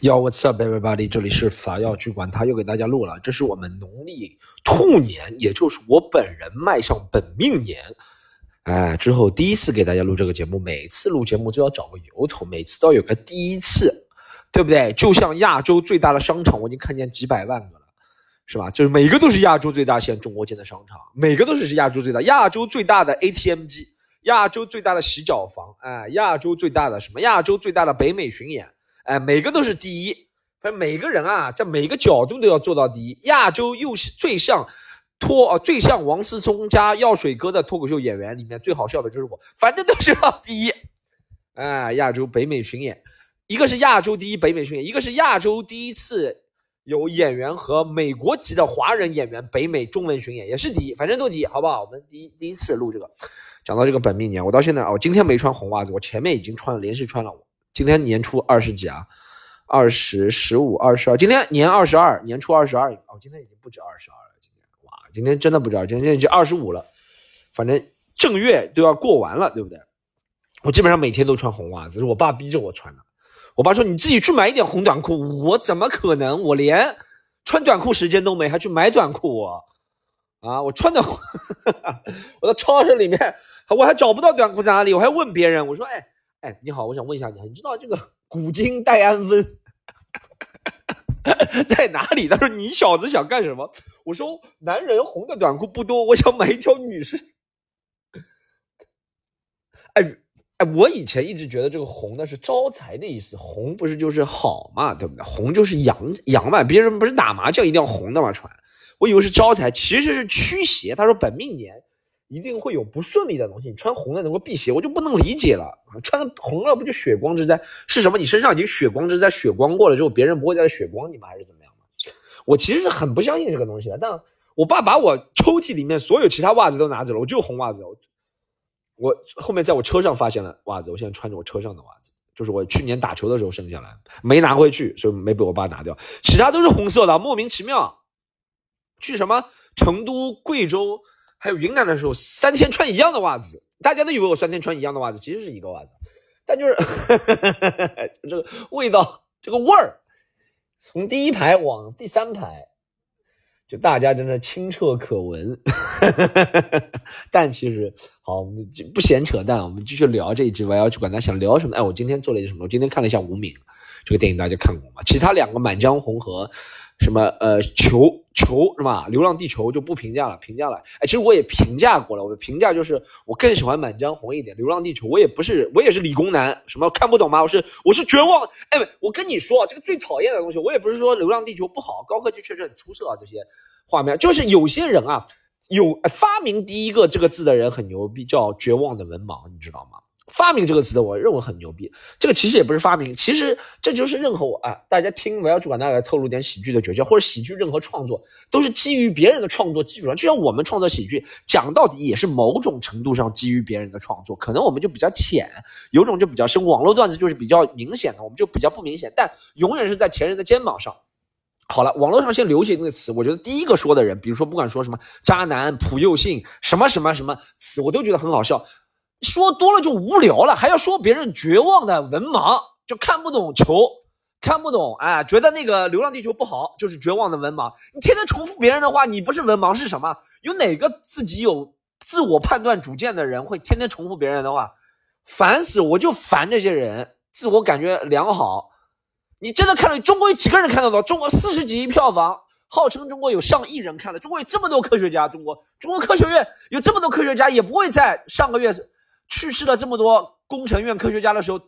Yo, what's up, everybody？这里是法药局管他又给大家录了。这是我们农历兔年，也就是我本人迈向本命年，哎，之后第一次给大家录这个节目。每次录节目都要找个由头，每次都要有个第一次，对不对？就像亚洲最大的商场，我已经看见几百万个了，是吧？就是每个都是亚洲最大现在中国建的商场，每个都是是亚洲最大，亚洲最大的 ATM 机，亚洲最大的洗脚房，哎，亚洲最大的什么？亚洲最大的北美巡演。哎，每个都是第一，反正每个人啊，在每个角度都要做到第一。亚洲又是最像脱呃最像王思聪加药水哥的脱口秀演员里面最好笑的就是我，反正都是要第一。哎，亚洲北美巡演，一个是亚洲第一北美巡演，一个是亚洲第一次有演员和美国籍的华人演员北美中文巡演，也是第一，反正都第一，好不好？我们第一第一次录这个，讲到这个本命年，我到现在啊，我，今天没穿红袜子，我前面已经穿了，连续穿了。今天年初二十几啊，二十、十五、二十二。今天年二十二，年初二十二。哦，今天已经不止二十二了。今天哇，今天真的不止，今天已经二十五了。反正正月都要过完了，对不对？我基本上每天都穿红袜子，是我爸逼着我穿的。我爸说：“你自己去买一点红短裤。”我怎么可能？我连穿短裤时间都没，还去买短裤？啊，我穿的，我在超市里面，我还找不到短裤在哪里，我还问别人，我说：“哎。”哎，你好，我想问一下你，你知道这个 古今戴安芬 在哪里？他说你小子想干什么？我说男人红的短裤不多，我想买一条女士。哎哎，我以前一直觉得这个红的是招财的意思，红不是就是好嘛，对不对？红就是阳阳嘛，别人不是打麻将一定要红的嘛穿，我以为是招财，其实是驱邪。他说本命年。一定会有不顺利的东西，你穿红的能够辟邪，我就不能理解了。穿红了不就血光之灾？是什么？你身上已经血光之灾，血光过了之后，别人不会再血光你吗？还是怎么样吗？我其实是很不相信这个东西的。但我爸把我抽屉里面所有其他袜子都拿走了，我就红袜子。我后面在我车上发现了袜子，我现在穿着我车上的袜子，就是我去年打球的时候剩下来，没拿回去，所以没被我爸拿掉。其他都是红色的，莫名其妙。去什么成都、贵州？还有云南的时候，三天穿一样的袜子，大家都以为我三天穿一样的袜子，其实是一个袜子，但就是 这个味道，这个味儿，从第一排往第三排，就大家真的清澈可闻。但其实好，我们就不闲扯淡，我们继续聊这一集。我要去管他想聊什么。哎，我今天做了一些什么？我今天看了一下《无名》这个电影，大家看过吗？其他两个《满江红》和。什么呃球球是吧？流浪地球就不评价了，评价了。哎，其实我也评价过了，我的评价就是我更喜欢满江红一点。流浪地球我也不是，我也是理工男，什么看不懂吗？我是我是绝望。哎，我跟你说，这个最讨厌的东西，我也不是说流浪地球不好，高科技确实很出色啊，这些画面就是有些人啊，有发明第一个这个字的人很牛逼，叫绝望的文盲，你知道吗？发明这个词的，我认为很牛逼。这个其实也不是发明，其实这就是任何我啊，大家听，我要主管大家透露点喜剧的诀窍，或者喜剧任何创作都是基于别人的创作基础上。就像我们创作喜剧，讲到底也是某种程度上基于别人的创作，可能我们就比较浅，有种就比较深。网络段子就是比较明显的，我们就比较不明显，但永远是在前人的肩膀上。好了，网络上现在流行的词，我觉得第一个说的人，比如说不管说什么渣男、普幼性什么什么什么词，我都觉得很好笑。说多了就无聊了，还要说别人绝望的文盲，就看不懂球，看不懂，哎，觉得那个《流浪地球》不好，就是绝望的文盲。你天天重复别人的话，你不是文盲是什么？有哪个自己有自我判断主见的人会天天重复别人的话？烦死！我就烦这些人，自我感觉良好。你真的看了？中国有几个人看得懂？中国四十几亿票房，号称中国有上亿人看了。中国有这么多科学家，中国中国科学院有这么多科学家，也不会在上个月。去世了这么多工程院科学家的时候，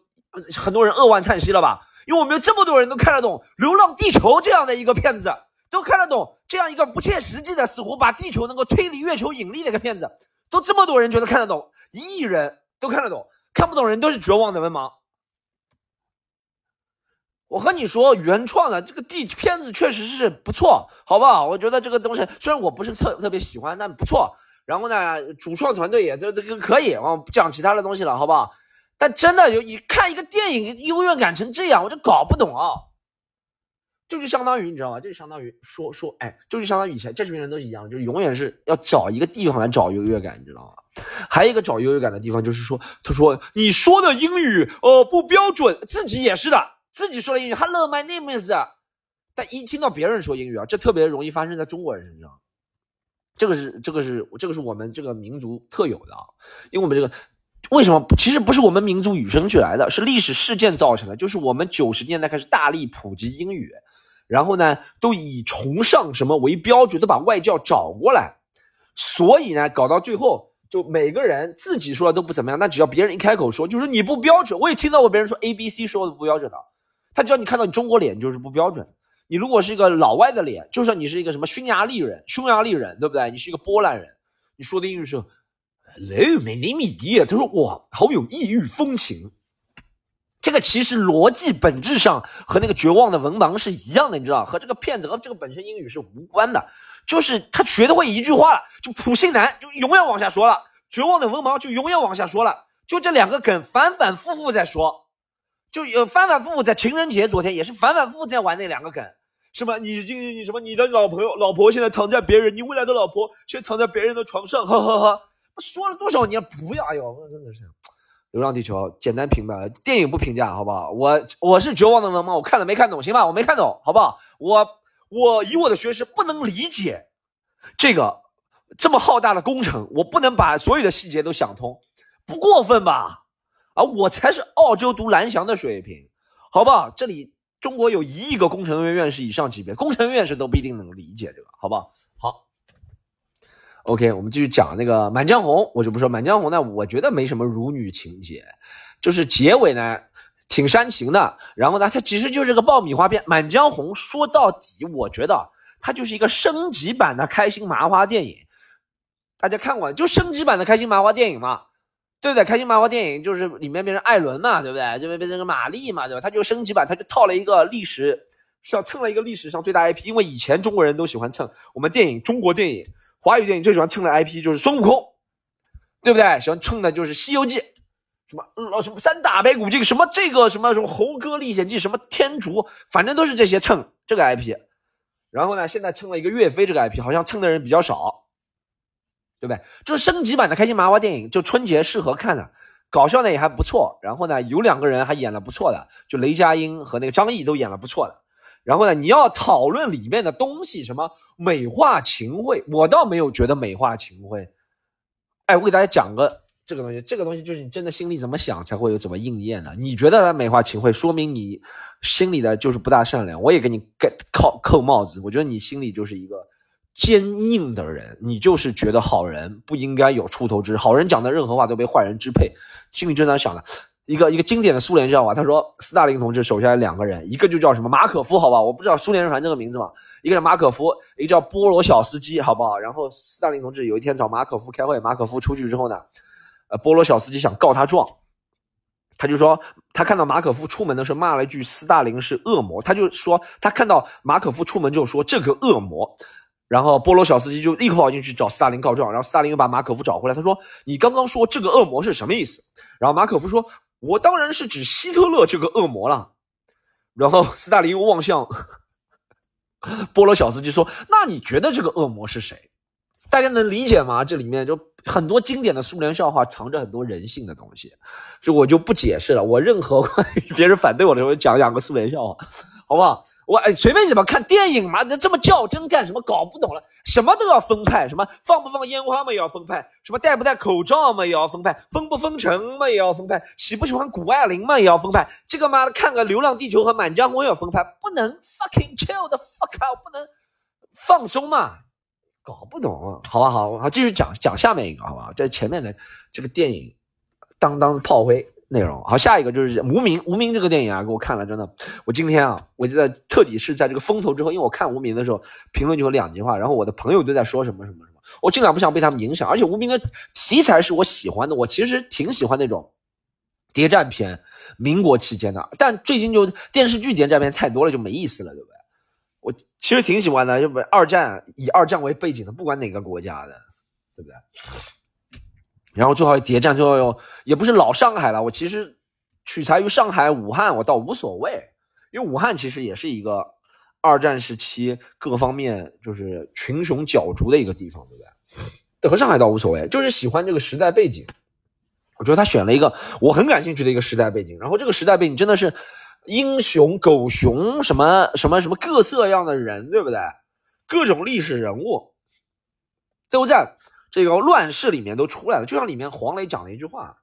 很多人扼腕叹息了吧？因为我们有这么多人都看得懂《流浪地球》这样的一个片子，都看得懂这样一个不切实际的，似乎把地球能够推离月球引力的一个片子，都这么多人觉得看得懂，一亿人都看得懂，看不懂人都是绝望的文盲。我和你说，原创的这个地片子确实是不错，好不好？我觉得这个东西虽然我不是特特别喜欢，但不错。然后呢，主创团队也这这个可以，我不讲其他的东西了，好不好？但真的有你看一个电影优越感成这样，我就搞不懂啊！就是相当于你知道吗？就相当于说说，哎，就是相当于以前这群人都是一样，就永远是要找一个地方来找优越感，你知道吗？还有一个找优越感的地方就是说，他说你说的英语呃不标准，自己也是的。自己说的英语，Hello, my name is，但一听到别人说英语啊，这特别容易发生在中国人身上。这个是这个是这个是我们这个民族特有的啊，因为我们这个为什么其实不是我们民族与生俱来的，是历史事件造成的。就是我们九十年代开始大力普及英语，然后呢，都以崇尚什么为标准，都把外教找过来，所以呢，搞到最后就每个人自己说的都不怎么样，但只要别人一开口说，就是你不标准。我也听到过别人说 A B C 说的不标准的，他只要你看到你中国脸就是不标准。你如果是一个老外的脸，就算你是一个什么匈牙利人、匈牙利人，对不对？你是一个波兰人，你说的英语是 “Hello, my name is”，他说哇，好有异域风情。这个其实逻辑本质上和那个绝望的文盲是一样的，你知道和这个骗子和这个本身英语是无关的，就是他学的会一句话了，就普信男就永远往下说了，绝望的文盲就永远往下说了，就这两个梗反反复复在说。就有反反复复在情人节，昨天也是反反复复在玩那两个梗，是吧？你今你什么？你的老朋友老婆现在躺在别人，你未来的老婆现在躺在别人的床上，哈哈哈！说了多少年不要？哎呦，真的是《流浪地球》简单评吧，电影不评价，好不好？我我是绝望的文盲，我看了没看懂？行吧，我没看懂，好不好？我我以我的学识不能理解这个这么浩大的工程，我不能把所有的细节都想通，不过分吧？啊，我才是澳洲读蓝翔的水平，好不好？这里中国有一亿个工程院院士以上级别，工程院士都不一定能理解这个，好不好？好，OK，我们继续讲那个《满江红》，我就不说《满江红》呢，我觉得没什么辱女情节，就是结尾呢挺煽情的，然后呢，它其实就是个爆米花片，《满江红》说到底，我觉得它就是一个升级版的开心麻花电影，大家看过就升级版的开心麻花电影嘛。对不对？开心麻花电影就是里面变成艾伦嘛，对不对？就变成个玛丽嘛，对吧？他就升级版，他就套了一个历史上蹭了一个历史上最大 IP，因为以前中国人都喜欢蹭我们电影，中国电影、华语电影最喜欢蹭的 IP 就是孙悟空，对不对？喜欢蹭的就是《西游记》，什么老什么三打白骨精，什么这个什么什么猴哥历险记，什么天竺，反正都是这些蹭这个 IP。然后呢，现在蹭了一个岳飞这个 IP，好像蹭的人比较少。对不对？就是升级版的开心麻花电影，就春节适合看的，搞笑呢也还不错。然后呢，有两个人还演了不错的，就雷佳音和那个张译都演了不错的。然后呢，你要讨论里面的东西，什么美化秦桧，我倒没有觉得美化秦桧。哎，我给大家讲个这个东西，这个东西就是你真的心里怎么想才会有怎么应验的。你觉得他美化秦桧，说明你心里的就是不大善良。我也给你盖扣扣帽子，我觉得你心里就是一个。坚硬的人，你就是觉得好人不应该有出头之日，好人讲的任何话都被坏人支配，心里就这样想的。一个一个经典的苏联笑话，他说斯大林同志手下有两个人，一个就叫什么马可夫，好吧，我不知道苏联人传这个名字嘛，一个是马可夫，一个叫波罗小斯基，好不好？然后斯大林同志有一天找马可夫开会，马可夫出去之后呢，呃，波罗小斯基想告他状，他就说他看到马可夫出门的时候骂了一句斯大林是恶魔，他就说他看到马可夫出门就说这个恶魔。然后波罗小斯基就立刻跑进去找斯大林告状，然后斯大林又把马可夫找回来，他说：“你刚刚说这个恶魔是什么意思？”然后马可夫说：“我当然是指希特勒这个恶魔了。”然后斯大林又望向波罗小斯基说：“那你觉得这个恶魔是谁？”大家能理解吗？这里面就很多经典的苏联笑话，藏着很多人性的东西，这我就不解释了。我任何关于别人反对我的时候，讲两个苏联笑话，好不好？我哎，随便怎么看电影嘛？那这么较真干什么？搞不懂了，什么都要分派，什么放不放烟花嘛也要分派，什么戴不戴口罩嘛也要分派，封不封城嘛也要分派，喜不喜欢谷爱凌嘛也要分派。这个嘛，看个《流浪地球》和《满江红》也要分派，不能 fucking chill 的 fuck 不能放松嘛？搞不懂，好吧，好，好，继续讲讲下面一个，好吧？在前面的这个电影，当当炮灰。内容好，下一个就是《无名》。《无名》这个电影啊，给我看了，真的，我今天啊，我就在特地是在这个风头之后，因为我看《无名》的时候，评论就有两句话，然后我的朋友都在说什么什么什么，我尽量不想被他们影响。而且《无名》的题材是我喜欢的，我其实挺喜欢那种谍战片，民国期间的。但最近就电视剧谍战片太多了，就没意思了，对不对？我其实挺喜欢的，就二战以二战为背景的，不管哪个国家的，对不对？然后最后谍战，最后又也不是老上海了。我其实取材于上海、武汉，我倒无所谓，因为武汉其实也是一个二战时期各方面就是群雄角逐的一个地方，对不对？和上海倒无所谓，就是喜欢这个时代背景。我觉得他选了一个我很感兴趣的一个时代背景，然后这个时代背景真的是英雄、狗熊，什么什么什么各色样的人，对不对？各种历史人物都在这个乱世里面都出来了。就像里面黄磊讲了一句话。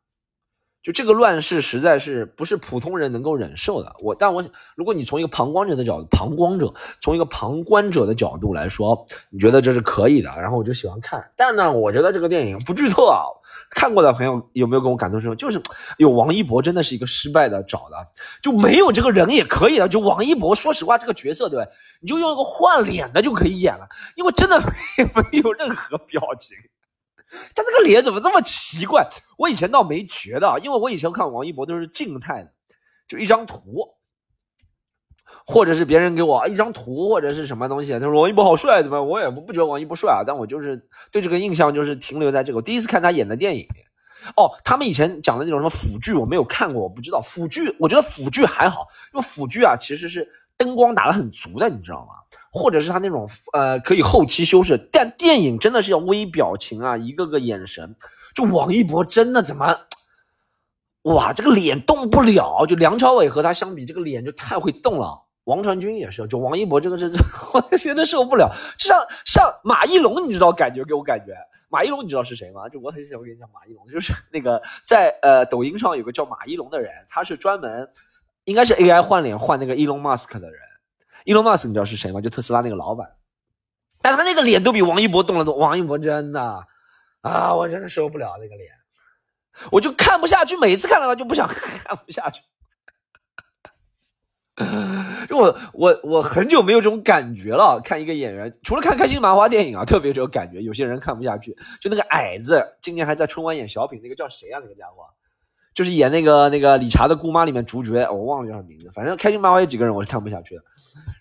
就这个乱世实在是不是普通人能够忍受的。我，但我如果你从一个旁观者的角度，旁观者从一个旁观者的角度来说，你觉得这是可以的，然后我就喜欢看。但呢，我觉得这个电影不剧透啊，看过的朋友有没有跟我感同身受？就是有王一博真的是一个失败的找的，就没有这个人也可以的。就王一博，说实话，这个角色对，你就用一个换脸的就可以演了，因为真的没 没有任何表情。他这个脸怎么这么奇怪？我以前倒没觉得，因为我以前看王一博都是静态的，就一张图，或者是别人给我一张图或者是什么东西，他说王一博好帅，怎么我也不不觉得王一博帅啊？但我就是对这个印象就是停留在这个。我第一次看他演的电影，哦，他们以前讲的那种什么腐剧，我没有看过，我不知道腐剧。我觉得腐剧还好，因为腐剧啊其实是灯光打得很足的，你知道吗？或者是他那种呃可以后期修饰，但电影真的是要微表情啊，一个个眼神。就王一博真的怎么，哇，这个脸动不了。就梁朝伟和他相比，这个脸就太会动了。王传君也是，就王一博这个是，我真的受不了。就像像马一龙，你知道感觉给我感觉，马一龙你知道是谁吗？就我很喜欢跟你讲马一龙，就是那个在呃抖音上有个叫马一龙的人，他是专门应该是 AI 换脸换那个 Elon Musk 的人。伊隆马斯，你知道是谁吗？就特斯拉那个老板，但他那个脸都比王一博动了动。王一博真的啊，我真的受不了那个脸，我就看不下去。每次看到他就不想 看不下去。就我我我很久没有这种感觉了。看一个演员，除了看开心麻花电影啊，特别这种感觉。有些人看不下去，就那个矮子，今年还在春晚演小品，那个叫谁啊？那个家伙。就是演那个那个理查的姑妈里面主角，我忘了叫啥名字。反正开心麻花有几个人我是看不下去的。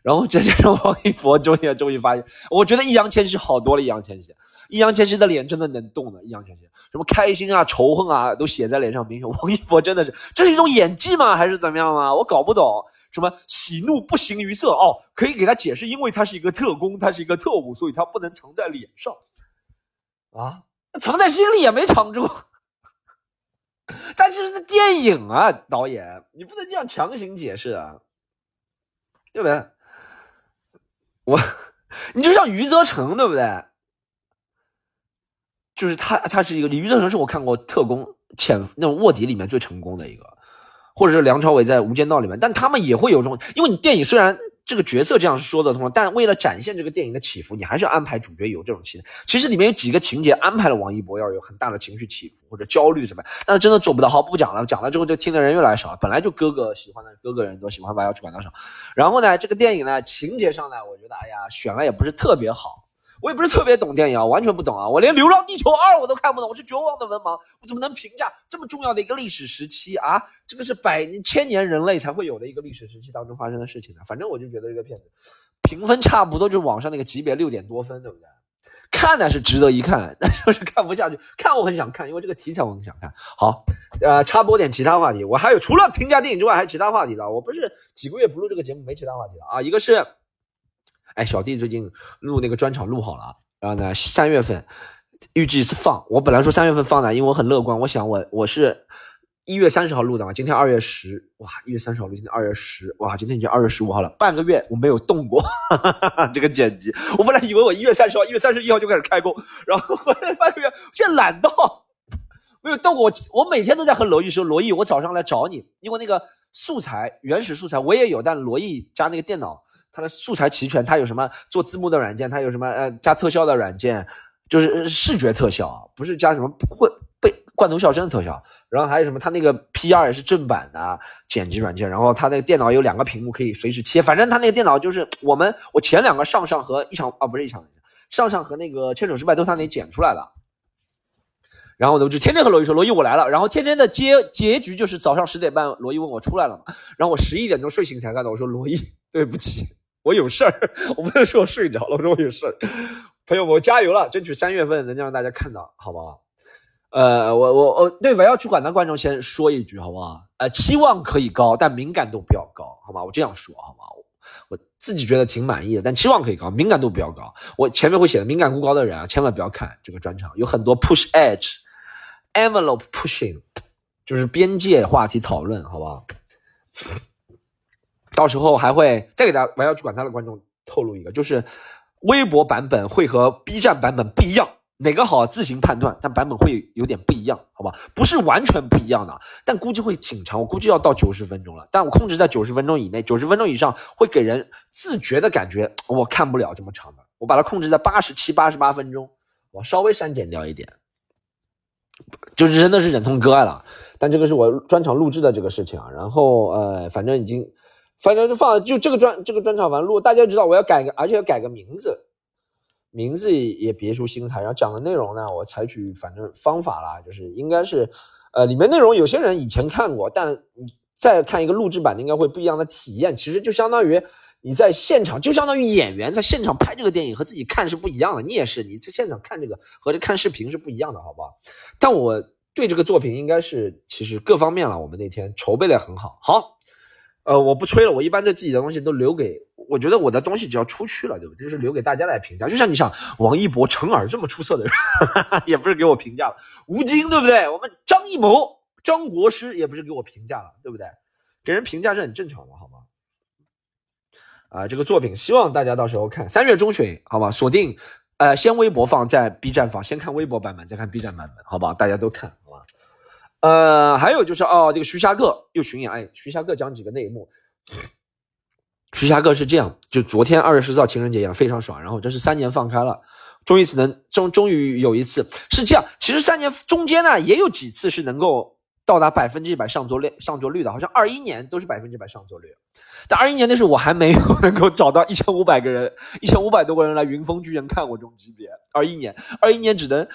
然后再加上王一博，终于终于发现，我觉得易烊千玺好多了。易烊千玺，易烊千玺的脸真的能动的。易烊千玺，什么开心啊、仇恨啊，都写在脸上。明显王一博真的是，这是一种演技吗？还是怎么样吗？我搞不懂。什么喜怒不形于色？哦，可以给他解释，因为他是一个特工，他是一个特务，所以他不能藏在脸上。啊，藏在心里也没藏住。但是那电影啊，导演，你不能这样强行解释啊，对不对？我，你就像余则成，对不对？就是他，他是一个余则成，是我看过特工潜那种卧底里面最成功的一个，或者是梁朝伟在《无间道》里面，但他们也会有这种，因为你电影虽然。这个角色这样是说得通，但为了展现这个电影的起伏，你还是要安排主角有这种情。其实里面有几个情节安排了王一博要有很大的情绪起伏或者焦虑什么，但是真的做不到。好，不讲了，讲了之后就听的人越来越少了。本来就哥哥喜欢的哥哥人都喜欢把要去管到少。然后呢，这个电影呢情节上呢，我觉得哎呀选了也不是特别好。我也不是特别懂电影啊，完全不懂啊！我连《流浪地球二》我都看不懂，我是绝望的文盲，我怎么能评价这么重要的一个历史时期啊？这个是百千年人类才会有的一个历史时期当中发生的事情呢？反正我就觉得这个片子评分差不多，就是网上那个级别六点多分，对不对？看呢是值得一看，但就是看不下去。看我很想看，因为这个题材我很想看。好，呃，插播点其他话题，我还有除了评价电影之外，还有其他话题的。我不是几个月不录这个节目，没其他话题了啊。一个是。哎，小弟最近录那个专场录好了，然后呢，三月份预计是放。我本来说三月份放的，因为我很乐观，我想我我是一月三十号录的嘛，今天二月十，哇，一月三十号录，今天二月十，哇，今天已经二月十五号了，半个月我没有动过哈哈 这个剪辑。我本来以为我一月三十号、一月三十一号就开始开工，然后半个月，现在懒到没有动过。我我每天都在和罗毅说，罗毅，我早上来找你，因为那个素材原始素材我也有，但罗毅加那个电脑。它的素材齐全，它有什么做字幕的软件，它有什么呃加特效的软件，就是视觉特效，不是加什么会被罐头笑声的特效。然后还有什么，它那个 P 二也是正版的剪辑软件。然后它那个电脑有两个屏幕可以随时切，反正它那个电脑就是我们我前两个上上和一场啊不是一场上上和那个牵手失败都是他那里剪出来的。然后我就天天和罗毅说，罗毅我来了。然后天天的结结局就是早上十点半，罗毅问我出来了嘛，然后我十一点钟睡醒才看到，我说罗毅对不起。我有事儿，我不能说我睡着了，我说我有事儿。朋友们，我加油了，争取三月份能让大家看到，好不好？呃，我我我对我要去管的观众先说一句，好不好？呃，期望可以高，但敏感度不要高，好吧？我这样说，好吧？我自己觉得挺满意的，但期望可以高，敏感度不要高。我前面会写的，敏感度高的人啊，千万不要看这个专场，有很多 push edge，envelope pushing，就是边界话题讨论，好不好？到时候还会再给大家玩要去管他的观众透露一个，就是微博版本会和 B 站版本不一样，哪个好自行判断，但版本会有点不一样，好吧？不是完全不一样的，但估计会挺长，我估计要到九十分钟了，但我控制在九十分钟以内，九十分钟以上会给人自觉的感觉我看不了这么长的，我把它控制在八十七、八十八分钟，我稍微删减掉一点，就是真的是忍痛割爱了。但这个是我专场录制的这个事情啊，然后呃，反正已经。反正就放就这个专这个专场，反正如果大家知道我要改个，而且要改个名字，名字也别出心裁。然后讲的内容呢，我采取反正方法啦，就是应该是，呃，里面内容有些人以前看过，但再看一个录制版的，应该会不一样的体验。其实就相当于你在现场，就相当于演员在现场拍这个电影和自己看是不一样的。你也是你在现场看这个和这看视频是不一样的，好不好？但我对这个作品应该是其实各方面了，我们那天筹备的很好，好。呃，我不吹了，我一般对自己的东西都留给，我觉得我的东西只要出去了，对不对？就是留给大家来评价。就像你想，王一博、陈耳这么出色的人，也不是给我评价了；吴京，对不对？我们张艺谋、张国师也不是给我评价了，对不对？给人评价是很正常的，好吗？啊，这个作品希望大家到时候看，三月中旬，好吧？锁定，呃，先微博放，在 B 站放，先看微博版本，再看 B 站版本，好吧？大家都看。呃，还有就是哦，这个徐霞客又巡演，哎，徐霞客讲几个内幕。徐霞客是这样，就昨天二月十四号情人节一样非常爽，然后这是三年放开了，终于只能终终于有一次是这样。其实三年中间呢也有几次是能够到达百分之一百上座率上座率的，好像二一年都是百分之百上座率，但二一年那时候我还没有能够找到一千五百个人，一千五百多个人来云峰剧院看我这种级别。二一年，二一年只能。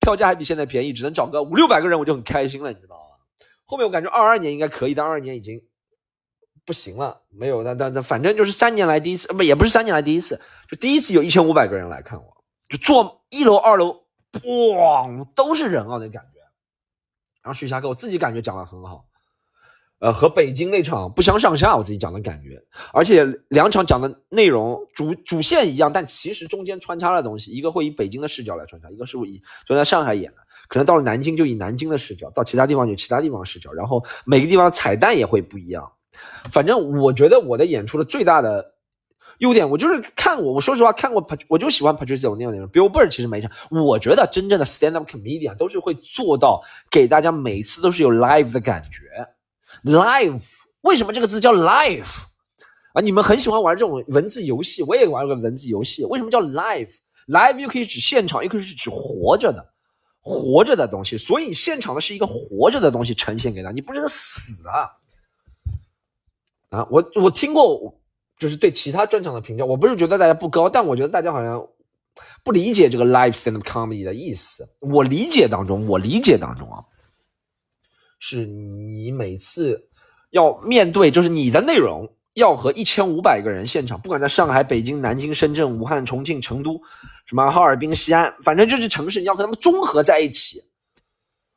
票价还比现在便宜，只能找个五六百个人，我就很开心了，你知道吗？后面我感觉二二年应该可以，但二二年已经不行了，没有，那那那反正就是三年来第一次，不也不是三年来第一次，就第一次有一千五百个人来看我，就坐一楼二楼，哇，都是人啊，那感觉。然后徐霞客，我自己感觉讲的很好。呃，和北京那场不相上下，我自己讲的感觉，而且两场讲的内容主主线一样，但其实中间穿插的东西，一个会以北京的视角来穿插，一个是以昨天在上海演的，可能到了南京就以南京的视角，到其他地方有其他地方的视角，然后每个地方彩蛋也会不一样。反正我觉得我的演出的最大的优点，我就是看我，我说实话看过，我就喜欢 Patricia 那种那种。Bill Burr 其实没场，我觉得真正的 stand up comedian 都是会做到给大家每次都是有 live 的感觉。Live，为什么这个字叫 Live 啊？你们很喜欢玩这种文字游戏，我也玩过文字游戏。为什么叫 Live？Live 又可以指现场，又可以是指活着的、活着的东西。所以现场的是一个活着的东西呈现给他，你不是个死的啊！我我听过，就是对其他专场的评价，我不是觉得大家不高，但我觉得大家好像不理解这个 Live stand up comedy 的意思。我理解当中，我理解当中啊。是你每次要面对，就是你的内容要和一千五百个人现场，不管在上海、北京、南京、深圳、武汉、重庆、成都，什么哈尔滨、西安，反正就是城市，你要和他们综合在一起，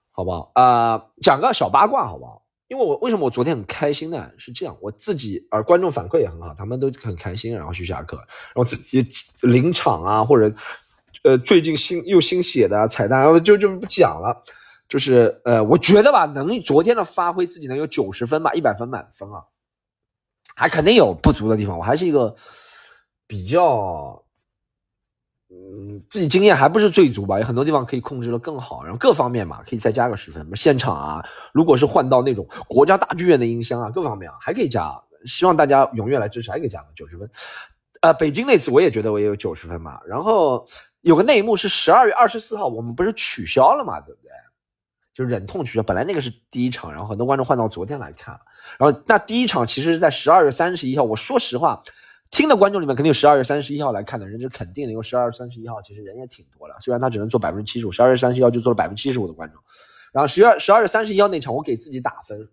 好不好？啊，讲个小八卦，好不好？因为我为什么我昨天很开心呢？是这样，我自己而观众反馈也很好，他们都很开心，然后去下课，然后自己临场啊，或者呃最近新又新写的彩蛋，然后就就不讲了。就是呃，我觉得吧，能昨天的发挥自己能有九十分吧，一百分满分啊，还肯定有不足的地方。我还是一个比较，嗯，自己经验还不是最足吧，有很多地方可以控制的更好，然后各方面嘛，可以再加个十分。现场啊，如果是换到那种国家大剧院的音箱啊，各方面啊，还可以加。希望大家踊跃来支持，还可以加个九十分。呃，北京那次我也觉得我也有九十分嘛。然后有个内幕是十二月二十四号，我们不是取消了嘛，对不对？就忍痛取消，本来那个是第一场，然后很多观众换到昨天来看，然后那第一场其实是在十二月三十一号。我说实话，听的观众里面肯定有十二月三十一号来看的人，是肯定的，因为十二月三十一号其实人也挺多的，虽然他只能做百分之七十五，十二月三十一号就做了百分之七十五的观众。然后十月十二月三十一号那场，我给自己打分，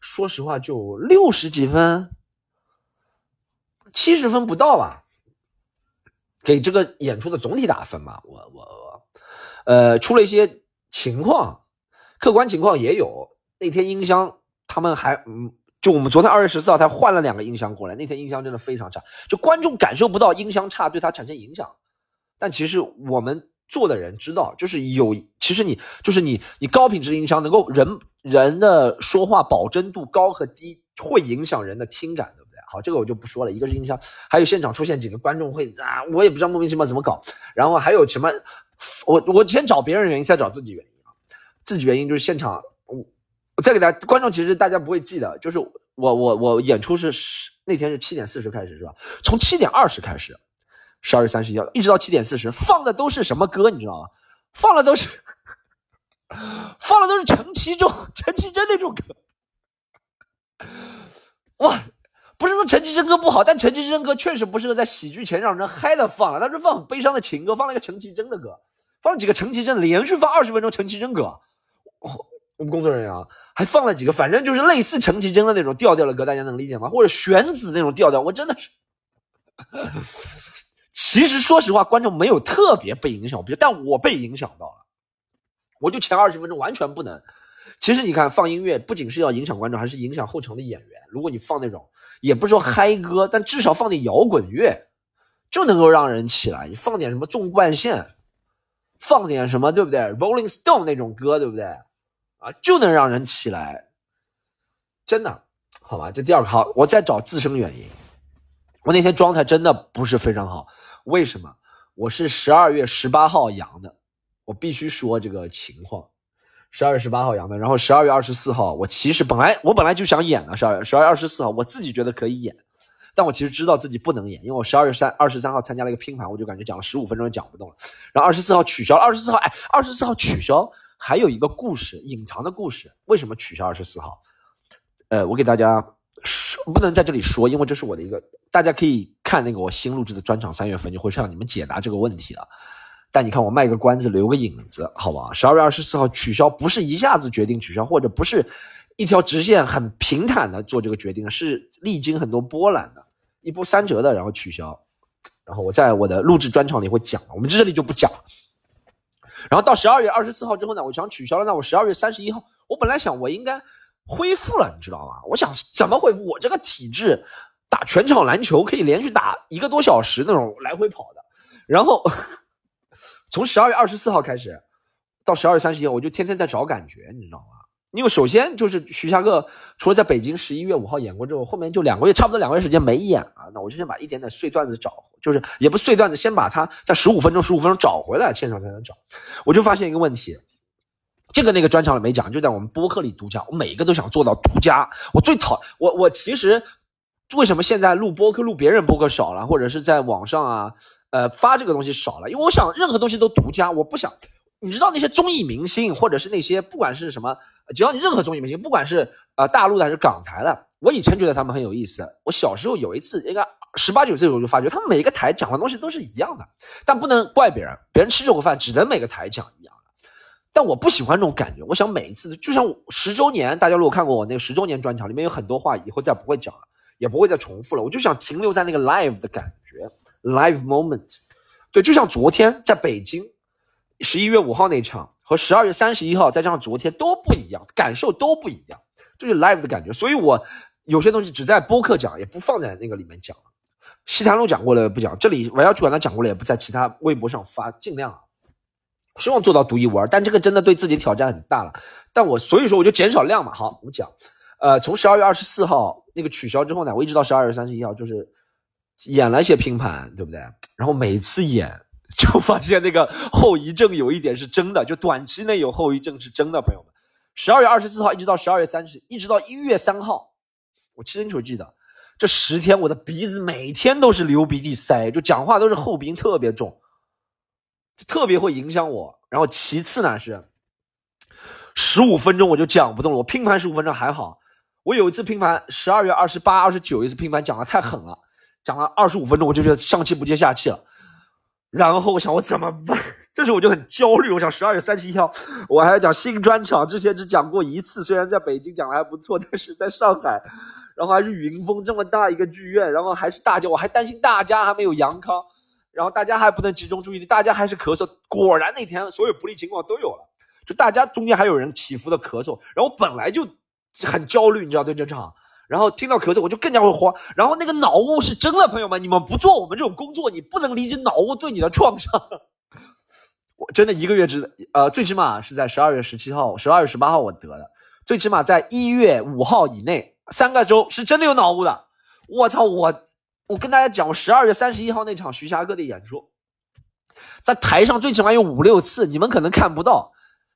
说实话就六十几分，七十分不到吧，给这个演出的总体打分吧，我我我，呃，出了一些情况。客观情况也有，那天音箱他们还嗯，就我们昨天二月十四号才换了两个音箱过来，那天音箱真的非常差，就观众感受不到音箱差对他产生影响，但其实我们做的人知道，就是有，其实你就是你你高品质的音箱能够人人的说话保真度高和低会影响人的听感，对不对？好，这个我就不说了。一个是音箱，还有现场出现几个观众会啊，我也不知道莫名其妙怎么搞。然后还有什么，我我先找别人原因，再找自己原因。自己原因就是现场，我再给大家观众，其实大家不会记得，就是我我我演出是十那天是七点四十开始是吧？从七点二十开始，十二月三十一号一直到七点四十，放的都是什么歌你知道吗？放的都是。放的都是陈绮贞、陈绮贞那种歌，哇，不是说陈绮贞歌不好，但陈绮贞歌确实不适合在喜剧前让人嗨的放了。他是放很悲伤的情歌，放了一个陈绮贞的歌，放了几个陈绮贞，连续放二十分钟陈绮贞歌。我们工作人员啊，还放了几个，反正就是类似陈绮贞的那种调调的歌，大家能理解吗？或者玄子那种调调，我真的是。其实说实话，观众没有特别被影响，但我被影响到了。我就前二十分钟完全不能。其实你看放音乐，不仅是要影响观众，还是影响后场的演员。如果你放那种，也不是说嗨歌，但至少放点摇滚乐，就能够让人起来。你放点什么纵贯线，放点什么，对不对？Rolling Stone 那种歌，对不对？啊，就能让人起来。真的，好吧？这第二个好，我再找自身原因。我那天状态真的不是非常好，为什么？我是十二月十八号阳的。我必须说这个情况，十二月十八号阳的，然后十二月二十四号，我其实本来我本来就想演了，十二月十二月二十四号，我自己觉得可以演，但我其实知道自己不能演，因为我十二月三二十三号参加了一个拼盘，我就感觉讲了十五分钟也讲不动了，然后二十四号取消了，二十四号哎，二十四号取消，还有一个故事，隐藏的故事，为什么取消二十四号？呃，我给大家说，不能在这里说，因为这是我的一个，大家可以看那个我新录制的专场，三月份就会向你们解答这个问题了。但你看，我卖个关子，留个影子，好吧？十二月二十四号取消，不是一下子决定取消，或者不是一条直线很平坦的做这个决定，是历经很多波澜的，一波三折的，然后取消。然后我在我的录制专场里会讲，我们这里就不讲。然后到十二月二十四号之后呢，我想取消了，那我十二月三十一号，我本来想我应该恢复了，你知道吗？我想怎么恢复？我这个体质，打全场篮球可以连续打一个多小时那种来回跑的，然后。从十二月二十四号开始，到十二月三十一，我就天天在找感觉，你知道吗？因为首先就是徐霞客除了在北京十一月五号演过之后，后面就两个月，差不多两个月时间没演啊。那我就先把一点点碎段子找，就是也不碎段子，先把它在十五分钟、十五分钟找回来，现场才能找。我就发现一个问题，这个那个专场里没讲，就在我们播客里独家。我每一个都想做到独家。我最讨我我其实为什么现在录播客录别人播客少了，或者是在网上啊？呃，发这个东西少了，因为我想任何东西都独家，我不想，你知道那些综艺明星，或者是那些不管是什么，只要你任何综艺明星，不管是呃大陆的还是港台的，我以前觉得他们很有意思。我小时候有一次，应该十八九岁我就发觉，他们每个台讲的东西都是一样的，但不能怪别人，别人吃这口饭只能每个台讲一样。但我不喜欢这种感觉，我想每一次，就像十周年，大家如果看过我那个十周年专场，里面有很多话以后再不会讲了，也不会再重复了，我就想停留在那个 live 的感觉。Live moment，对，就像昨天在北京，十一月五号那场和十二月三十一号，再加上昨天都不一样，感受都不一样，就是 live 的感觉。所以我有些东西只在播客讲，也不放在那个里面讲。西坛路讲过了不讲，这里我要去管他讲过了，也不在其他微博上发，尽量啊，希望做到独一无二。但这个真的对自己挑战很大了。但我所以说我就减少量嘛。好，我们讲，呃，从十二月二十四号那个取消之后呢，我一直到十二月三十一号，就是。演了一些拼盘，对不对？然后每次演 就发现那个后遗症有一点是真的，就短期内有后遗症是真的，朋友们。十二月二十四号一直到十二月三十，一直到一月三号，我清楚记得这十天，我的鼻子每天都是流鼻涕塞，就讲话都是后鼻音特别重，特别会影响我。然后其次呢是十五分钟我就讲不动了，我拼盘十五分钟还好，我有一次拼盘十二月二十八、二十九一次拼盘讲的太狠了。讲了二十五分钟，我就觉得上气不接下气了。然后我想，我怎么办？这时候我就很焦虑。我想，十二月三十一号，我还要讲新专场，之前只讲过一次，虽然在北京讲的还不错，但是在上海，然后还是云峰这么大一个剧院，然后还是大家，我还担心大家还没有阳康，然后大家还不能集中注意力，大家还是咳嗽。果然那天所有不利情况都有了，就大家中间还有人起伏的咳嗽，然后本来就很焦虑，你知道对这场。然后听到咳嗽，我就更加会慌。然后那个脑雾是真的，朋友们，你们不做我们这种工作，你不能理解脑雾对你的创伤。我真的一个月之，呃，最起码是在十二月十七号、十二月十八号我得的，最起码在一月五号以内三个周是真的有脑雾的。我操，我我跟大家讲，我十二月三十一号那场徐霞客的演出，在台上最起码有五六次，你们可能看不到，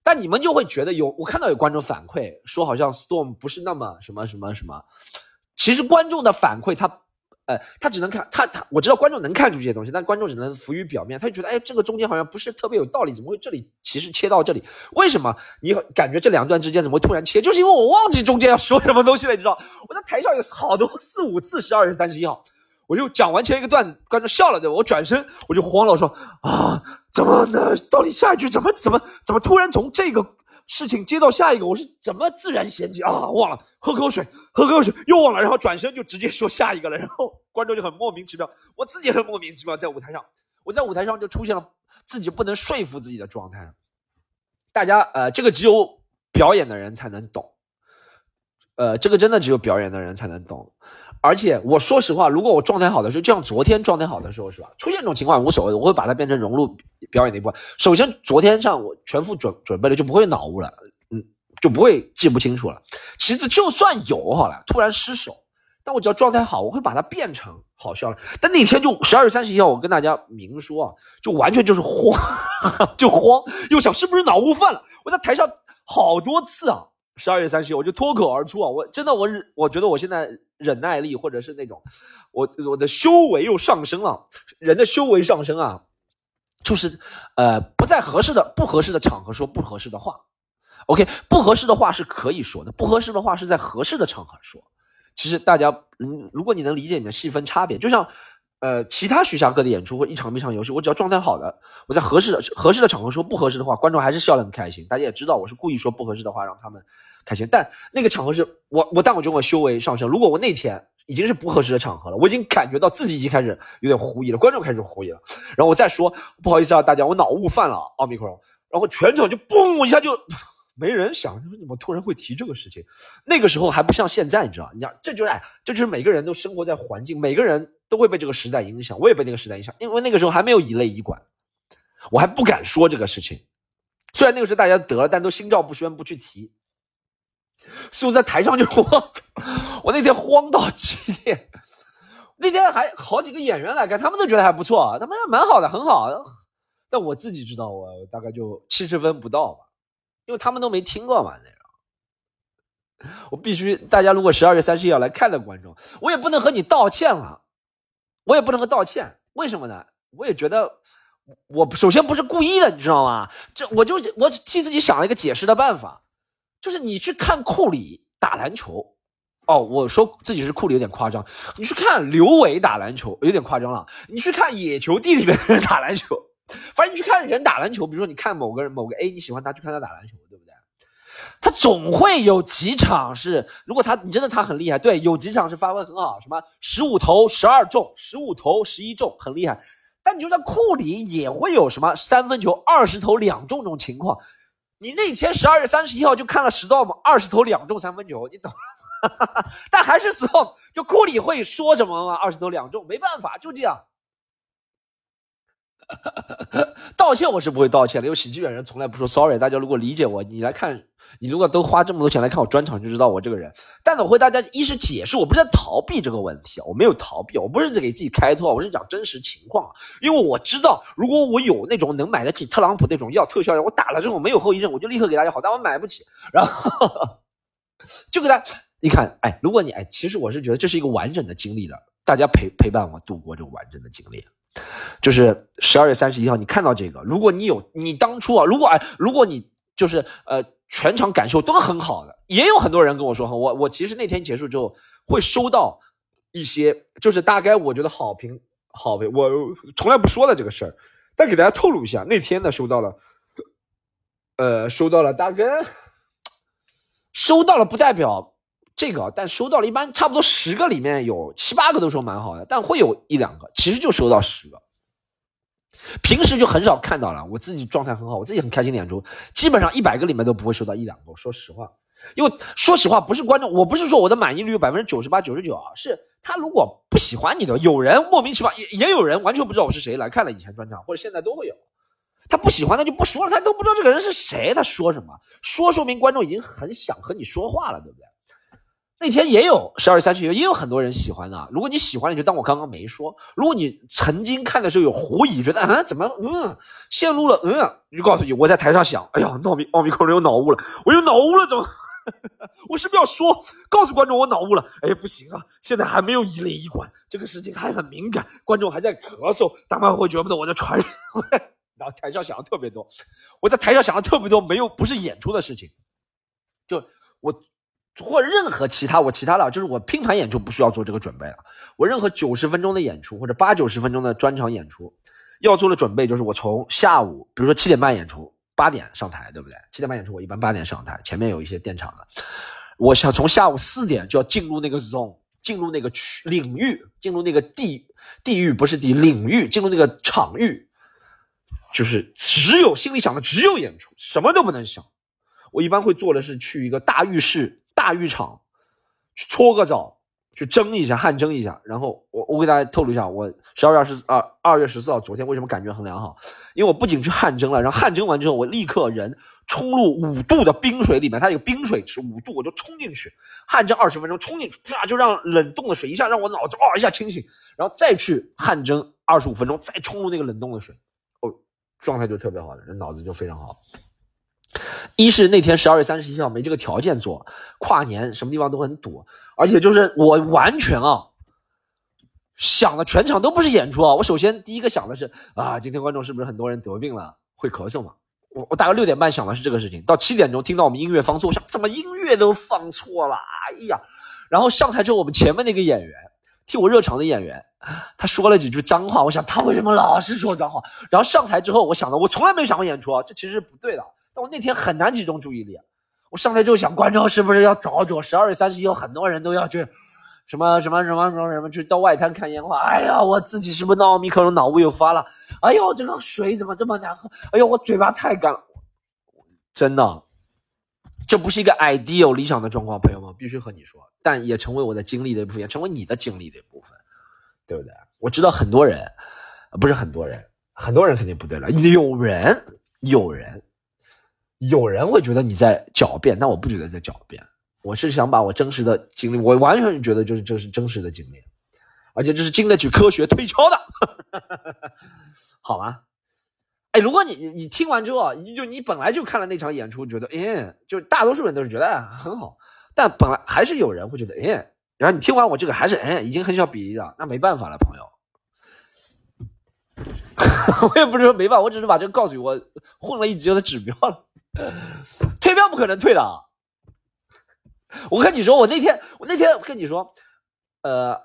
但你们就会觉得有。我看到有观众反馈说，好像 Storm 不是那么什么什么什么。其实观众的反馈，他。呃，他只能看他他，我知道观众能看出这些东西，但观众只能浮于表面。他就觉得，哎，这个中间好像不是特别有道理，怎么会这里其实切到这里？为什么你感觉这两段之间怎么会突然切？就是因为我忘记中间要说什么东西了，你知道？我在台上有好多四五次，十二月三十一号，我就讲完前一个段子，观众笑了，对吧？我转身我就慌了，我说啊，怎么呢？到底下一句怎么怎么怎么突然从这个？事情接到下一个，我是怎么自然衔接啊？忘了喝口水，喝口水又忘了，然后转身就直接说下一个了，然后观众就很莫名其妙，我自己很莫名其妙，在舞台上，我在舞台上就出现了自己不能说服自己的状态。大家呃，这个只有表演的人才能懂，呃，这个真的只有表演的人才能懂。而且我说实话，如果我状态好的时候，就像昨天状态好的时候，是吧？出现这种情况无所谓，我会把它变成融入表演的一部分。首先，昨天上我全副准准备了，就不会脑雾了，嗯，就不会记不清楚了。其次，就算有好了，突然失手，但我只要状态好，我会把它变成好笑了。但那天就十二月三十一号，我跟大家明说啊，就完全就是 慌，就慌，又想是不是脑雾犯了？我在台上好多次啊。十二月三十一，我就脱口而出啊！我真的，我我觉得我现在忍耐力，或者是那种，我我的修为又上升了。人的修为上升啊，就是呃，不在合适的、不合适的场合说不合适的话。OK，不合适的话是可以说的，不合适的话是在合适的场合说。其实大家，嗯，如果你能理解你的细分差别，就像。呃，其他徐霞客的演出或一场比一场游戏，我只要状态好的，我在合适的合适的场合说不合适的话，观众还是笑得很开心。大家也知道我是故意说不合适的话让他们开心，但那个场合是我我但我觉得我修为上升。如果我那天已经是不合适的场合了，我已经感觉到自己已经开始有点狐疑了，观众开始狐疑了，然后我再说不好意思啊，大家我脑雾犯了奥密克戎，然后全场就嘣一下就。没人想，他说怎么突然会提这个事情？那个时候还不像现在，你知道？你知道这就是哎，这就是每个人都生活在环境，每个人都会被这个时代影响。我也被那个时代影响，因为那个时候还没有乙类乙管，我还不敢说这个事情。虽然那个时候大家得了，但都心照不宣，不去提。所以我在台上就慌，我那天慌到 极点。那天还好几个演员来看，他们都觉得还不错，他们蛮好的，很好。但我自己知道，我大概就七十分不到吧。因为他们都没听过嘛，那个，我必须大家如果十二月三十一要来看的观众，我也不能和你道歉了，我也不能够道歉，为什么呢？我也觉得我首先不是故意的，你知道吗？这我就我替自己想了一个解释的办法，就是你去看库里打篮球，哦，我说自己是库里有点夸张，你去看刘伟打篮球有点夸张了，你去看野球地里面的人打篮球。反正你去看人打篮球，比如说你看某个人某个 A，你喜欢他，去看他打篮球，他总会有几场是，如果他你真的他很厉害，对，有几场是发挥很好，什么十五投十二中，十五投十一中，很厉害。但你就算库里也会有什么三分球二十投两中这种情况。你那天十二月三十一号就看了 Storm 二十投两中三分球，你懂？但还是 Storm，就库里会说什么吗？二十投两中，没办法，就这样。道歉我是不会道歉的，因为喜剧演员从来不说 sorry。大家如果理解我，你来看，你如果都花这么多钱来看我专场，就知道我这个人。但我会大家一是解释，我不是在逃避这个问题啊，我没有逃避，我不是在给自己开脱，我是讲真实情况。因为我知道，如果我有那种能买得起特朗普那种药特效药，我打了之后没有后遗症，我就立刻给大家好。但我买不起，然后就给他，你看，哎，如果你哎，其实我是觉得这是一个完整的经历了，大家陪陪伴我度过这个完整的经历。就是十二月三十一号，你看到这个，如果你有你当初啊，如果哎，如果你就是呃，全场感受都很好的，也有很多人跟我说，我我其实那天结束之后会收到一些，就是大概我觉得好评好评，我从来不说的这个事儿，但给大家透露一下，那天呢收到了，呃，收到了大概收到了，不代表。这个，但收到了一般差不多十个里面有七八个都说蛮好的，但会有一两个，其实就收到十个。平时就很少看到了，我自己状态很好，我自己很开心演出，基本上一百个里面都不会收到一两个。说实话，因为说实话不是观众，我不是说我的满意率有百分之九十八、九十九啊，是他如果不喜欢你的，有人莫名其妙，也也有人完全不知道我是谁来看了以前专场，或者现在都会有，他不喜欢他就不说了，他都不知道这个人是谁，他说什么，说说明观众已经很想和你说话了，对不对？那天也有十二月三十一，也有很多人喜欢的。如果你喜欢，你就当我刚刚没说；如果你曾经看的时候有狐疑，觉得啊怎么嗯陷入了嗯，就告诉你我在台上想，哎呀，奥秘奥密克戎有脑雾了，我有脑雾了，怎么？我是不是要说告诉观众我脑雾了？哎，不行啊，现在还没有一类医馆，这个事情还很敏感，观众还在咳嗽，大家会觉得我在传染。然后台上想的特别多，我在台上想的特别多，没有不是演出的事情，就我。或任何其他，我其他的就是我拼盘演出不需要做这个准备了。我任何九十分钟的演出或者八九十分钟的专场演出，要做的准备就是我从下午，比如说七点半演出，八点上台，对不对？七点半演出我一般八点上台，前面有一些垫场的。我想从下午四点就要进入那个 zone，进入那个区领域，进入那个地地域不是地领域，进入那个场域，就是只有心里想的只有演出，什么都不能想。我一般会做的是去一个大浴室。大浴场去搓个澡，去蒸一下汗蒸一下，然后我我给大家透露一下，我十二月二十二二月十四号昨天为什么感觉很良好？因为我不仅去汗蒸了，然后汗蒸完之后，我立刻人冲入五度的冰水里面，它有冰水池五度，我就冲进去汗蒸二十分钟，冲进去啪就让冷冻的水一下让我脑子哦一下清醒，然后再去汗蒸二十五分钟，再冲入那个冷冻的水，哦，状态就特别好，人脑子就非常好。一是那天十二月三十一号没这个条件做跨年，什么地方都很堵，而且就是我完全啊想的全场都不是演出啊，我首先第一个想的是啊，今天观众是不是很多人得病了会咳嗽嘛？我我大概六点半想的是这个事情，到七点钟听到我们音乐放错，我想怎么音乐都放错了？哎呀，然后上台之后，我们前面那个演员替我热场的演员，他说了几句脏话，我想他为什么老是说脏话？然后上台之后，我想的我从来没想过演出啊，这其实是不对的。但我那天很难集中注意力，我上来就想，观众是不是要早走？十二月三十一号，很多人都要去，什么什么什么什么什么，去到外滩看烟花。哎呀，我自己是不是闹米克戎脑雾又发了？哎呦，这个水怎么这么难喝？哎呦，我嘴巴太干了，真的，这不是一个 ideal 理想的状况，朋友们必须和你说，但也成为我的经历的一部分，成为你的经历的一部分，对不对？我知道很多人，不是很多人，很多人肯定不对了，有人，有人。有人会觉得你在狡辩，但我不觉得在狡辩。我是想把我真实的经历，我完全觉得就是这是真实的经历，而且这是经得起科学推敲的，好吗？哎，如果你你听完之后，你就你本来就看了那场演出，觉得哎，就大多数人都是觉得很好，但本来还是有人会觉得哎，然后你听完我这个还是哎，已经很小比例了，那没办法了，朋友。我也不是说没办法，我只是把这个告诉你，我混了一局的指标了。退票不可能退的，我跟你说，我那天我那天跟你说，呃，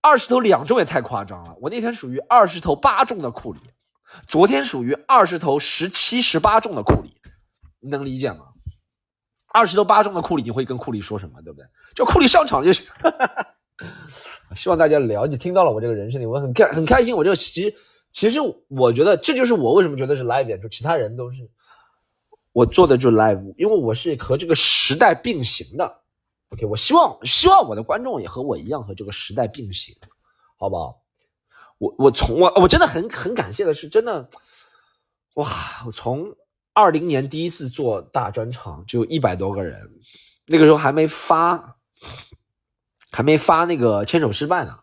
二十投两中也太夸张了。我那天属于二十投八中的库里，昨天属于二十投十七十八中的库里，你能理解吗？二十投八中的库里，你会跟库里说什么？对不对？就库里上场就行。希望大家了解，听到了我这个人生里，我很开很开心。我就其实其实我觉得这就是我为什么觉得是 live 演出，其他人都是。我做的就是 live，因为我是和这个时代并行的。OK，我希望希望我的观众也和我一样和这个时代并行，好不好？我我从我我真的很很感谢的是，真的，哇！我从二零年第一次做大专场就一百多个人，那个时候还没发，还没发那个牵手失败呢，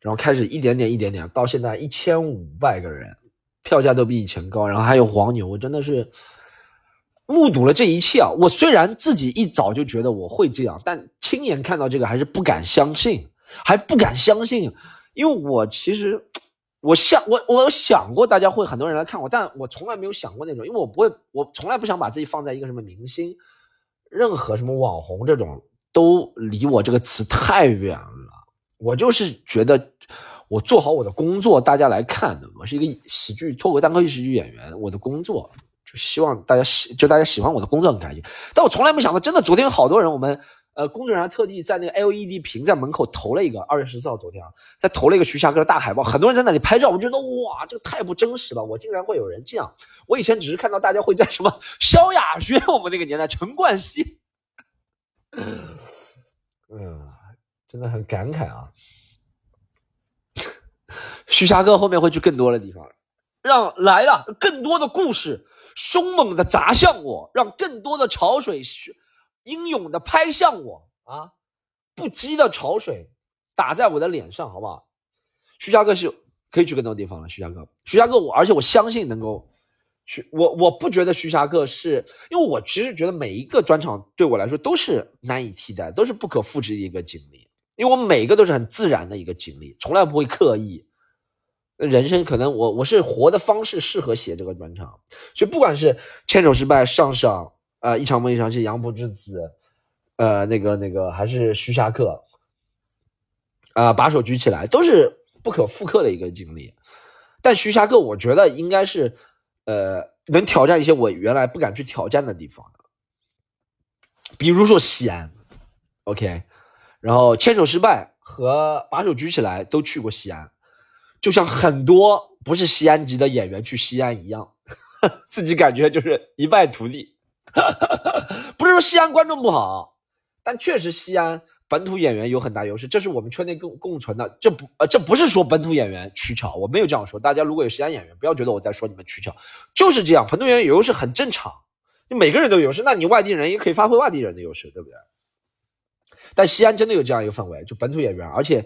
然后开始一点点一点点，到现在一千五百个人。票价都比以前高，然后还有黄牛，我真的是目睹了这一切啊！我虽然自己一早就觉得我会这样，但亲眼看到这个还是不敢相信，还不敢相信，因为我其实我想我我想过大家会很多人来看我，但我从来没有想过那种，因为我不会，我从来不想把自己放在一个什么明星、任何什么网红这种，都离我这个词太远了。我就是觉得。我做好我的工作，大家来看的。我是一个喜剧脱口单口喜剧演员，我的工作就希望大家喜，就大家喜欢我的工作很开心。但我从来没想到，真的，昨天有好多人，我们呃工作人员特地在那个 LED 屏在门口投了一个二月十四号，昨天啊，在投了一个徐霞客的大海报，很多人在那里拍照，我觉得哇，这个太不真实了，我竟然会有人这样。我以前只是看到大家会在什么萧亚轩，我们那个年代陈冠希，嗯，真的很感慨啊。徐霞客后面会去更多的地方，让来了更多的故事凶猛的砸向我，让更多的潮水英勇的拍向我啊，不羁的潮水打在我的脸上，好不好？徐霞客是可以去更多地方了。徐霞客，徐霞客，我而且我相信能够去。我我不觉得徐霞客是因为我其实觉得每一个专场对我来说都是难以替代，都是不可复制的一个经历。因为我每一个都是很自然的一个经历，从来不会刻意。人生可能我我是活的方式适合写这个专场，所以不管是牵手失败、上上啊一场梦一场戏、杨浦之子，呃那个那个还是徐霞客啊把手举起来，都是不可复刻的一个经历。但徐霞客我觉得应该是呃能挑战一些我原来不敢去挑战的地方，比如说西安，OK，然后牵手失败和把手举起来都去过西安。就像很多不是西安籍的演员去西安一样，自己感觉就是一败涂地。不是说西安观众不好，但确实西安本土演员有很大优势，这是我们圈内共共存的。这不呃，这不是说本土演员取巧，我没有这样说。大家如果有西安演员，不要觉得我在说你们取巧，就是这样。本土演员有优势很正常，就每个人都有优势，那你外地人也可以发挥外地人的优势，对不对？但西安真的有这样一个氛围，就本土演员，而且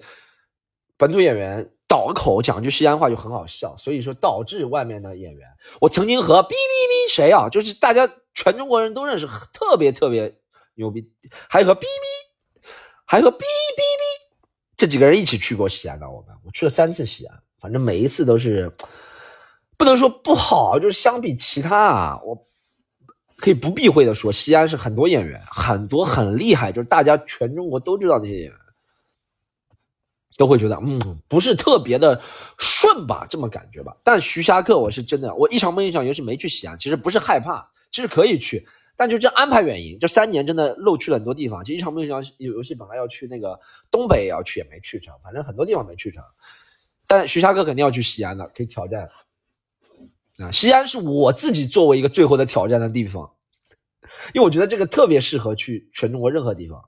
本土演员。倒口讲句西安话就很好笑，所以说导致外面的演员，我曾经和哔哔哔谁啊，就是大家全中国人都认识，特别特别牛逼，还和哔哔，还和哔哔哔这几个人一起去过西安的，我们我去了三次西安，反正每一次都是不能说不好，就是相比其他啊，我可以不避讳的说，西安是很多演员，很多很厉害，就是大家全中国都知道那些演员。都会觉得，嗯，不是特别的顺吧，这么感觉吧。但徐霞客，我是真的，我一场梦一场游戏没去西安，其实不是害怕，其实可以去，但就这安排原因，这三年真的漏去了很多地方。其实一场梦一场游戏本来要去那个东北也要去，也没去成，反正很多地方没去成。但徐霞客肯定要去西安的，可以挑战。啊，西安是我自己作为一个最后的挑战的地方，因为我觉得这个特别适合去全中国任何地方。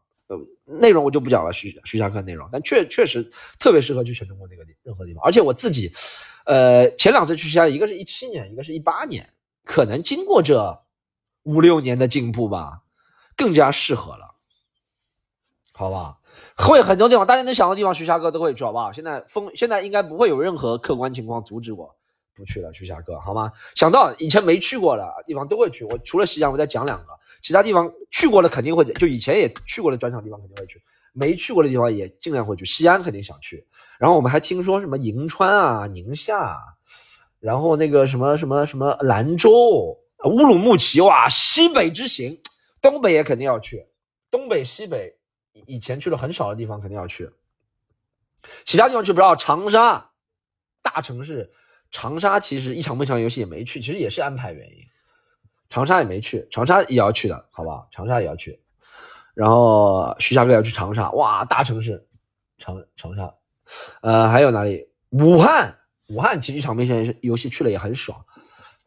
内容我就不讲了，徐徐霞客内容，但确确实特别适合去全中国那个任何地方。而且我自己，呃，前两次去西安，一个是一七年，一个是一八年，可能经过这五六年的进步吧，更加适合了，好吧？会很多地方，大家能想到地方，徐霞客都会去，好不好？现在风，现在应该不会有任何客观情况阻止我不去了，徐霞客，好吗？想到以前没去过的地方都会去，我除了西安，我再讲两个。其他地方去过的肯定会，就以前也去过的专场地方肯定会去，没去过的地方也尽量会去。西安肯定想去，然后我们还听说什么银川啊、宁夏，然后那个什么什么什么兰州、乌鲁木齐，哇，西北之行，东北也肯定要去，东北、西北以前去了很少的地方肯定要去，其他地方去不知道。长沙，大城市，长沙其实一场梦想游戏也没去，其实也是安排原因。长沙也没去，长沙也要去的，好不好？长沙也要去，然后徐霞客要去长沙，哇，大城市，长长沙，呃，还有哪里？武汉，武汉其实一场面向游戏去了也很爽，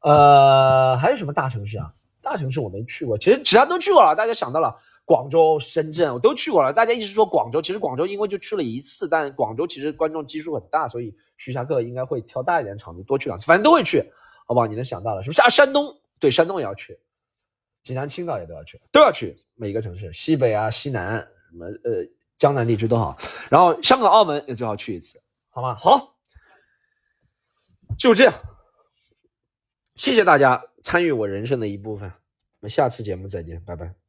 呃，还有什么大城市啊？大城市我没去过，其实其他都去过了。大家想到了广州、深圳，我都去过了。大家一直说广州，其实广州因为就去了一次，但广州其实观众基数很大，所以徐霞客应该会挑大一点场地，多去两次，反正都会去，好不好？你能想到了是不是啊？山东。对，山东也要去，济南、青岛也都要去，都要去每一个城市，西北啊、西南什么呃江南地区都好，然后香港、澳门也最好去一次，好吗？好，就这样，谢谢大家参与我人生的一部分，我们下次节目再见，拜拜。